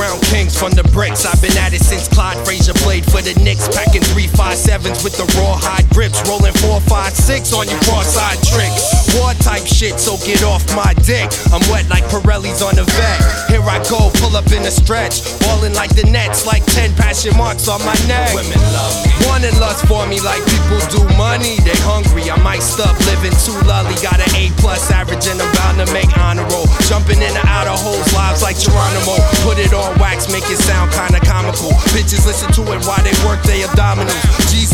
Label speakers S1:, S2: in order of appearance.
S1: Underground kings from the bricks. I've been at it since Clyde Frazier played for the Knicks. Packing 357s with the rawhide grips. Rolling 456 on your cross-eyed tricks. Type shit, so get off my dick. I'm wet like Pirelli's on the vet. Here I go, pull up in a stretch. Balling like the Nets, like 10 passion marks on my neck. Women love me. Wanting lust for me like people do money. They hungry, I might stop living too lully. Got an A plus average and I'm bound to make honor roll. Jumping in and out of hoes, lives like Geronimo. Put it on wax, make it sound kinda comical. Bitches listen to it while they work their abdominals. G's